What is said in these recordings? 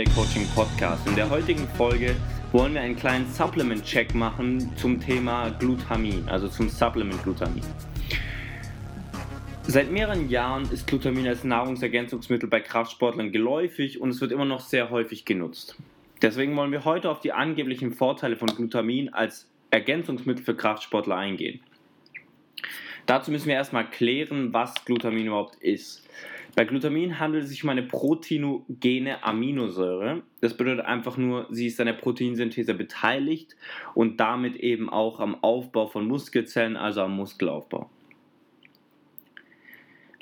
Relay Coaching Podcast. In der heutigen Folge wollen wir einen kleinen Supplement-Check machen zum Thema Glutamin, also zum Supplement Glutamin. Seit mehreren Jahren ist Glutamin als Nahrungsergänzungsmittel bei Kraftsportlern geläufig und es wird immer noch sehr häufig genutzt. Deswegen wollen wir heute auf die angeblichen Vorteile von Glutamin als Ergänzungsmittel für Kraftsportler eingehen. Dazu müssen wir erstmal klären, was Glutamin überhaupt ist. Bei Glutamin handelt es sich um eine proteinogene Aminosäure. Das bedeutet einfach nur, sie ist an der Proteinsynthese beteiligt und damit eben auch am Aufbau von Muskelzellen, also am Muskelaufbau.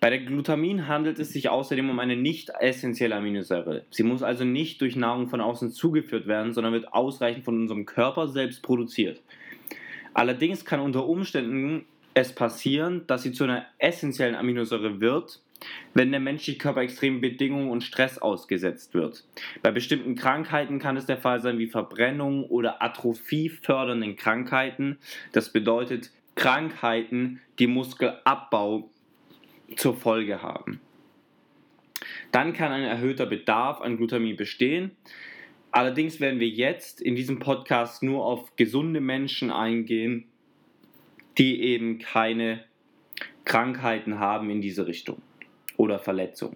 Bei der Glutamin handelt es sich außerdem um eine nicht essentielle Aminosäure. Sie muss also nicht durch Nahrung von außen zugeführt werden, sondern wird ausreichend von unserem Körper selbst produziert. Allerdings kann unter Umständen es passieren, dass sie zu einer essentiellen Aminosäure wird, wenn der menschliche Körper extremen Bedingungen und Stress ausgesetzt wird. Bei bestimmten Krankheiten kann es der Fall sein wie Verbrennung oder Atrophie fördernden Krankheiten. Das bedeutet Krankheiten, die Muskelabbau zur Folge haben. Dann kann ein erhöhter Bedarf an Glutamin bestehen. Allerdings werden wir jetzt in diesem Podcast nur auf gesunde Menschen eingehen, die eben keine Krankheiten haben in diese Richtung oder Verletzung.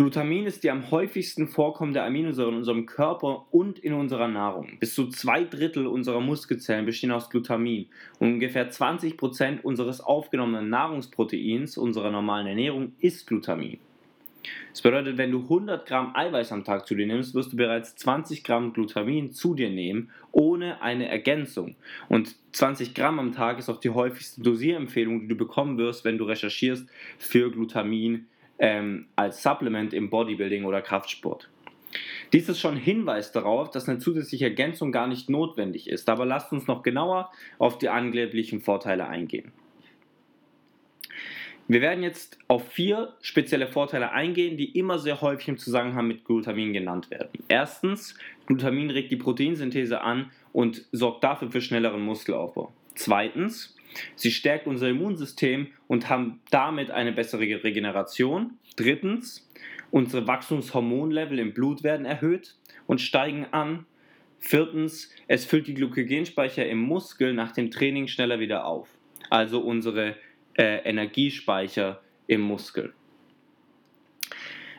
Glutamin ist die am häufigsten vorkommende Aminosäure in unserem Körper und in unserer Nahrung. Bis zu zwei Drittel unserer Muskelzellen bestehen aus Glutamin und ungefähr 20 Prozent unseres aufgenommenen Nahrungsproteins unserer normalen Ernährung ist Glutamin. Das bedeutet, wenn du 100 Gramm Eiweiß am Tag zu dir nimmst, wirst du bereits 20 Gramm Glutamin zu dir nehmen, ohne eine Ergänzung. Und 20 Gramm am Tag ist auch die häufigste Dosierempfehlung, die du bekommen wirst, wenn du recherchierst für Glutamin ähm, als Supplement im Bodybuilding oder Kraftsport. Dies ist schon Hinweis darauf, dass eine zusätzliche Ergänzung gar nicht notwendig ist. Aber lasst uns noch genauer auf die angeblichen Vorteile eingehen. Wir werden jetzt auf vier spezielle Vorteile eingehen, die immer sehr häufig im Zusammenhang mit Glutamin genannt werden. Erstens, Glutamin regt die Proteinsynthese an und sorgt dafür für schnelleren Muskelaufbau. Zweitens, sie stärkt unser Immunsystem und haben damit eine bessere Regeneration. Drittens, unsere Wachstumshormonlevel im Blut werden erhöht und steigen an. Viertens, es füllt die Glykogenspeicher im Muskel nach dem Training schneller wieder auf. Also unsere äh, Energiespeicher im Muskel.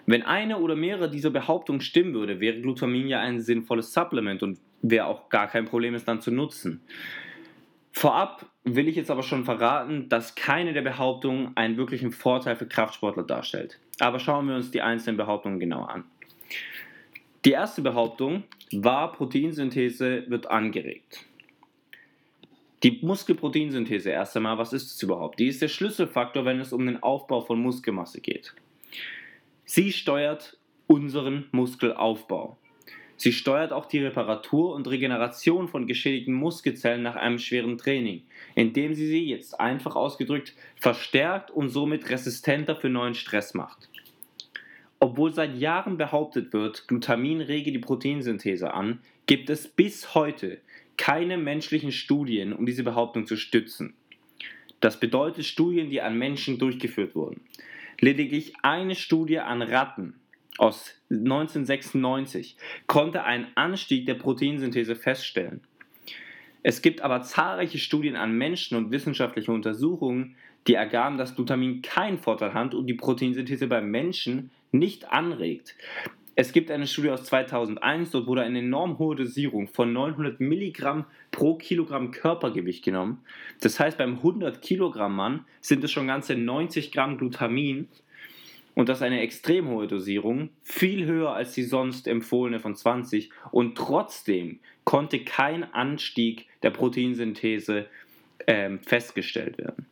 Wenn eine oder mehrere dieser Behauptungen stimmen würde, wäre Glutamin ja ein sinnvolles Supplement und wäre auch gar kein Problem, es dann zu nutzen. Vorab will ich jetzt aber schon verraten, dass keine der Behauptungen einen wirklichen Vorteil für Kraftsportler darstellt. Aber schauen wir uns die einzelnen Behauptungen genauer an. Die erste Behauptung war, Proteinsynthese wird angeregt. Die Muskelproteinsynthese erst einmal, was ist es überhaupt? Die ist der Schlüsselfaktor, wenn es um den Aufbau von Muskelmasse geht. Sie steuert unseren Muskelaufbau. Sie steuert auch die Reparatur und Regeneration von geschädigten Muskelzellen nach einem schweren Training, indem sie sie jetzt einfach ausgedrückt verstärkt und somit resistenter für neuen Stress macht. Obwohl seit Jahren behauptet wird, Glutamin rege die Proteinsynthese an, gibt es bis heute keine menschlichen Studien, um diese Behauptung zu stützen. Das bedeutet Studien, die an Menschen durchgeführt wurden. Lediglich eine Studie an Ratten aus 1996 konnte einen Anstieg der Proteinsynthese feststellen. Es gibt aber zahlreiche Studien an Menschen und wissenschaftliche Untersuchungen, die ergaben, dass Glutamin keinen Vorteil hat und die Proteinsynthese beim Menschen nicht anregt. Es gibt eine Studie aus 2001, dort wurde eine enorm hohe Dosierung von 900 Milligramm pro Kilogramm Körpergewicht genommen. Das heißt, beim 100 Kilogramm Mann sind es schon ganze 90 Gramm Glutamin und das ist eine extrem hohe Dosierung, viel höher als die sonst empfohlene von 20 und trotzdem konnte kein Anstieg der Proteinsynthese ähm, festgestellt werden.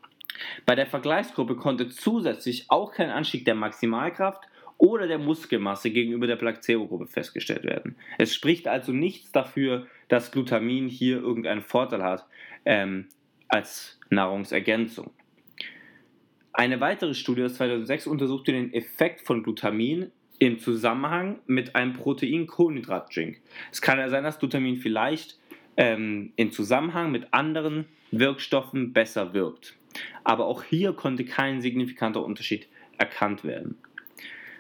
Bei der Vergleichsgruppe konnte zusätzlich auch kein Anstieg der Maximalkraft oder der Muskelmasse gegenüber der Placebo-Gruppe festgestellt werden. Es spricht also nichts dafür, dass Glutamin hier irgendeinen Vorteil hat ähm, als Nahrungsergänzung. Eine weitere Studie aus 2006 untersuchte den Effekt von Glutamin im Zusammenhang mit einem Protein-Kohlenhydrat-Drink. Es kann ja sein, dass Glutamin vielleicht ähm, in Zusammenhang mit anderen Wirkstoffen besser wirkt. Aber auch hier konnte kein signifikanter Unterschied erkannt werden.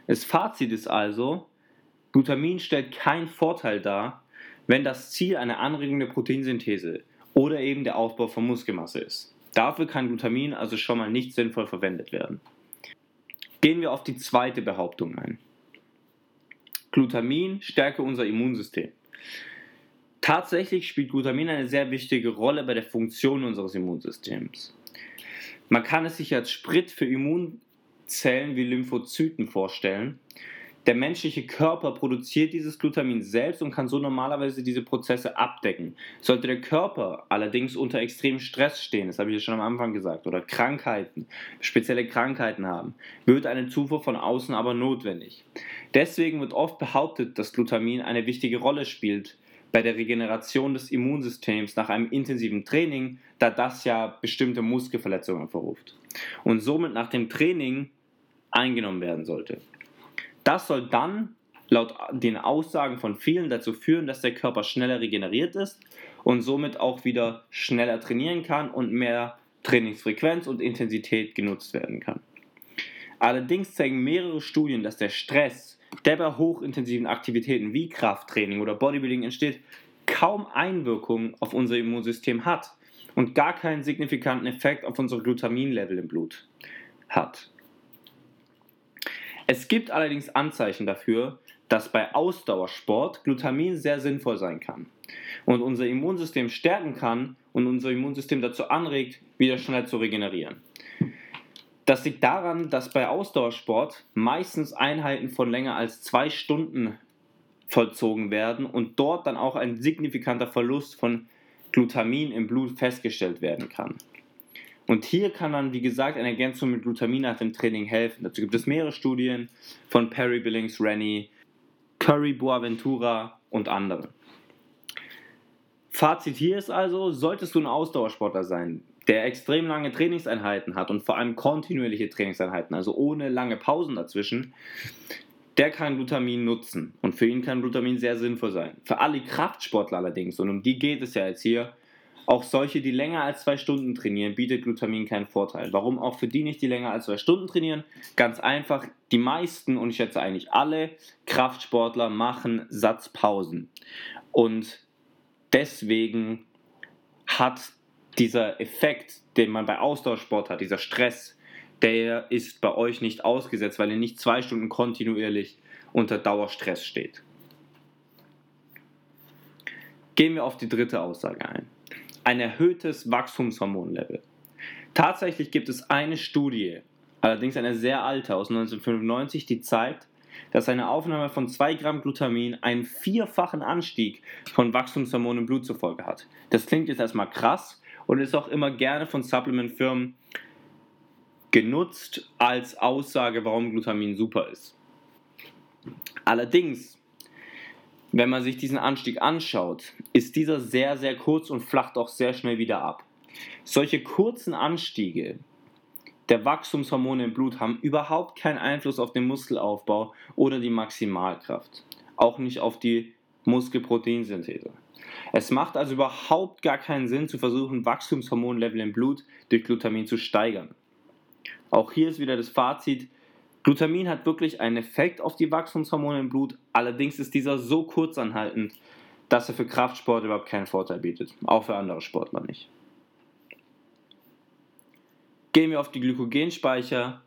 Das Fazit ist also, Glutamin stellt keinen Vorteil dar, wenn das Ziel eine Anregung der Proteinsynthese oder eben der Aufbau von Muskelmasse ist. Dafür kann Glutamin also schon mal nicht sinnvoll verwendet werden. Gehen wir auf die zweite Behauptung ein. Glutamin stärke unser Immunsystem. Tatsächlich spielt Glutamin eine sehr wichtige Rolle bei der Funktion unseres Immunsystems. Man kann es sich als Sprit für Immunzellen wie Lymphozyten vorstellen. Der menschliche Körper produziert dieses Glutamin selbst und kann so normalerweise diese Prozesse abdecken. Sollte der Körper allerdings unter extremem Stress stehen, das habe ich ja schon am Anfang gesagt, oder Krankheiten, spezielle Krankheiten haben, wird eine Zufuhr von außen aber notwendig. Deswegen wird oft behauptet, dass Glutamin eine wichtige Rolle spielt bei der Regeneration des Immunsystems nach einem intensiven Training, da das ja bestimmte Muskelverletzungen verruft und somit nach dem Training eingenommen werden sollte. Das soll dann laut den Aussagen von vielen dazu führen, dass der Körper schneller regeneriert ist und somit auch wieder schneller trainieren kann und mehr Trainingsfrequenz und Intensität genutzt werden kann. Allerdings zeigen mehrere Studien, dass der Stress der bei hochintensiven Aktivitäten wie Krafttraining oder Bodybuilding entsteht, kaum Einwirkung auf unser Immunsystem hat und gar keinen signifikanten Effekt auf unsere Glutaminlevel im Blut hat. Es gibt allerdings Anzeichen dafür, dass bei Ausdauersport Glutamin sehr sinnvoll sein kann und unser Immunsystem stärken kann und unser Immunsystem dazu anregt, wieder schneller zu regenerieren. Das liegt daran, dass bei Ausdauersport meistens Einheiten von länger als zwei Stunden vollzogen werden und dort dann auch ein signifikanter Verlust von Glutamin im Blut festgestellt werden kann. Und hier kann dann, wie gesagt, eine Ergänzung mit Glutamin nach dem Training helfen. Dazu gibt es mehrere Studien von Perry Billings, Rennie, Curry Boaventura und anderen. Fazit hier ist also, solltest du ein Ausdauersportler sein, der extrem lange Trainingseinheiten hat und vor allem kontinuierliche Trainingseinheiten, also ohne lange Pausen dazwischen, der kann Glutamin nutzen. Und für ihn kann Glutamin sehr sinnvoll sein. Für alle Kraftsportler allerdings, und um die geht es ja jetzt hier, auch solche, die länger als zwei Stunden trainieren, bietet Glutamin keinen Vorteil. Warum auch für die nicht, die länger als zwei Stunden trainieren? Ganz einfach, die meisten, und ich schätze eigentlich alle Kraftsportler machen Satzpausen. Und deswegen hat dieser Effekt, den man bei Ausdauersport hat, dieser Stress, der ist bei euch nicht ausgesetzt, weil ihr nicht zwei Stunden kontinuierlich unter Dauerstress steht. Gehen wir auf die dritte Aussage ein. Ein erhöhtes Wachstumshormonlevel. Tatsächlich gibt es eine Studie, allerdings eine sehr alte aus 1995, die zeigt, dass eine Aufnahme von 2 Gramm Glutamin einen vierfachen Anstieg von Wachstumshormonen im Blut zur Folge hat. Das klingt jetzt erstmal krass, und ist auch immer gerne von Supplement-Firmen genutzt als Aussage, warum Glutamin super ist. Allerdings, wenn man sich diesen Anstieg anschaut, ist dieser sehr, sehr kurz und flacht auch sehr schnell wieder ab. Solche kurzen Anstiege der Wachstumshormone im Blut haben überhaupt keinen Einfluss auf den Muskelaufbau oder die Maximalkraft. Auch nicht auf die Muskelproteinsynthese. Es macht also überhaupt gar keinen Sinn zu versuchen, Wachstumshormonlevel im Blut durch Glutamin zu steigern. Auch hier ist wieder das Fazit, Glutamin hat wirklich einen Effekt auf die Wachstumshormone im Blut, allerdings ist dieser so kurzanhaltend, dass er für Kraftsport überhaupt keinen Vorteil bietet, auch für andere Sportler nicht. Gehen wir auf die Glykogenspeicher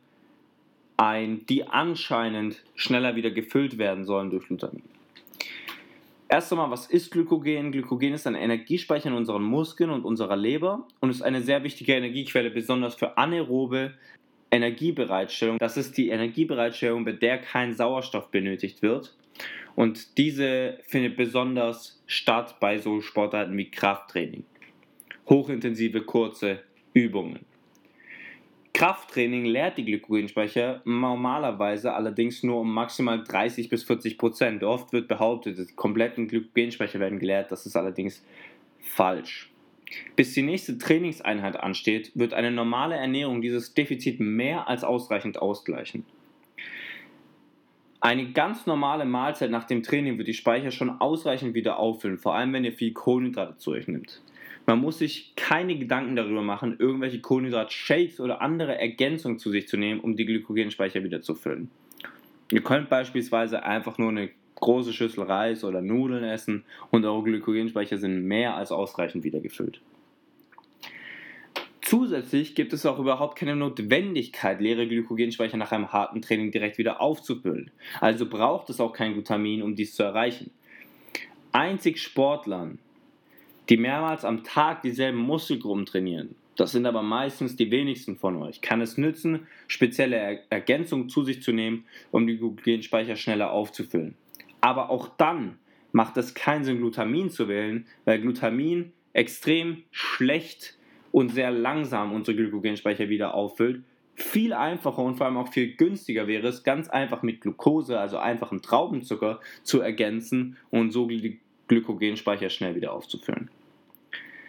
ein, die anscheinend schneller wieder gefüllt werden sollen durch Glutamin. Erst einmal, was ist Glykogen? Glykogen ist ein Energiespeicher in unseren Muskeln und unserer Leber und ist eine sehr wichtige Energiequelle, besonders für anaerobe Energiebereitstellung. Das ist die Energiebereitstellung, bei der kein Sauerstoff benötigt wird. Und diese findet besonders statt bei so Sportarten wie Krafttraining. Hochintensive, kurze Übungen. Krafttraining leert die Glykogenspeicher normalerweise allerdings nur um maximal 30 bis 40 Prozent. Oft wird behauptet, die kompletten Glykogenspeicher werden geleert. Das ist allerdings falsch. Bis die nächste Trainingseinheit ansteht, wird eine normale Ernährung dieses Defizit mehr als ausreichend ausgleichen. Eine ganz normale Mahlzeit nach dem Training wird die Speicher schon ausreichend wieder auffüllen, vor allem wenn ihr viel Kohlenhydrate zu euch nimmt. Man muss sich keine Gedanken darüber machen, irgendwelche Kohlenhydrat-Shakes oder andere Ergänzungen zu sich zu nehmen, um die Glykogenspeicher wieder zu füllen. Ihr könnt beispielsweise einfach nur eine große Schüssel Reis oder Nudeln essen und eure Glykogenspeicher sind mehr als ausreichend wieder gefüllt. Zusätzlich gibt es auch überhaupt keine Notwendigkeit, leere Glykogenspeicher nach einem harten Training direkt wieder aufzufüllen. Also braucht es auch kein Glutamin, um dies zu erreichen. Einzig Sportlern, die mehrmals am Tag dieselben Muskelgruppen trainieren, das sind aber meistens die wenigsten von euch, kann es nützen, spezielle Ergänzungen zu sich zu nehmen, um die Glykogenspeicher schneller aufzufüllen. Aber auch dann macht es keinen Sinn, Glutamin zu wählen, weil Glutamin extrem schlecht und sehr langsam unsere Glykogenspeicher wieder auffüllt. Viel einfacher und vor allem auch viel günstiger wäre es, ganz einfach mit Glucose, also einfachen Traubenzucker, zu ergänzen und so die Glykogenspeicher schnell wieder aufzufüllen.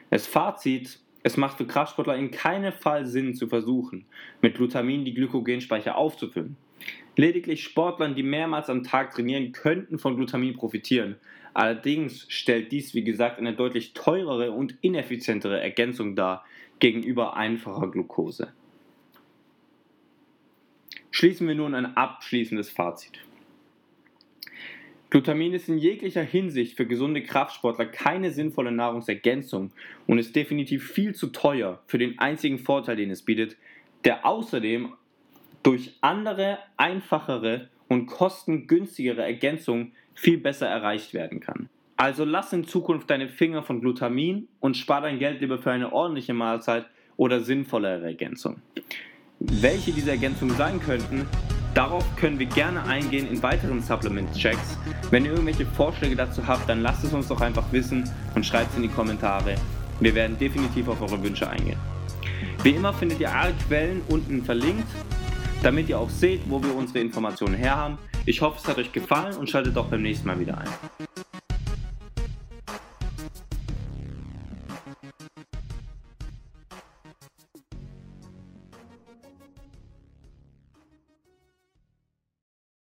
Das Fazit, es macht für Kraftsportler in keinem Fall Sinn zu versuchen, mit Glutamin die Glykogenspeicher aufzufüllen. Lediglich Sportlern, die mehrmals am Tag trainieren, könnten von Glutamin profitieren. Allerdings stellt dies, wie gesagt, eine deutlich teurere und ineffizientere Ergänzung dar gegenüber einfacher Glucose. Schließen wir nun ein abschließendes Fazit. Glutamin ist in jeglicher Hinsicht für gesunde Kraftsportler keine sinnvolle Nahrungsergänzung und ist definitiv viel zu teuer für den einzigen Vorteil, den es bietet, der außerdem durch andere, einfachere und kostengünstigere Ergänzungen viel besser erreicht werden kann. Also lass in Zukunft deine Finger von Glutamin und spar dein Geld lieber für eine ordentliche Mahlzeit oder sinnvollere Ergänzung. Welche diese Ergänzungen sein könnten, darauf können wir gerne eingehen in weiteren Supplement-Checks. Wenn ihr irgendwelche Vorschläge dazu habt, dann lasst es uns doch einfach wissen und schreibt es in die Kommentare. Wir werden definitiv auf eure Wünsche eingehen. Wie immer findet ihr alle Quellen unten verlinkt damit ihr auch seht, wo wir unsere Informationen her haben. Ich hoffe, es hat euch gefallen und schaltet auch beim nächsten Mal wieder ein.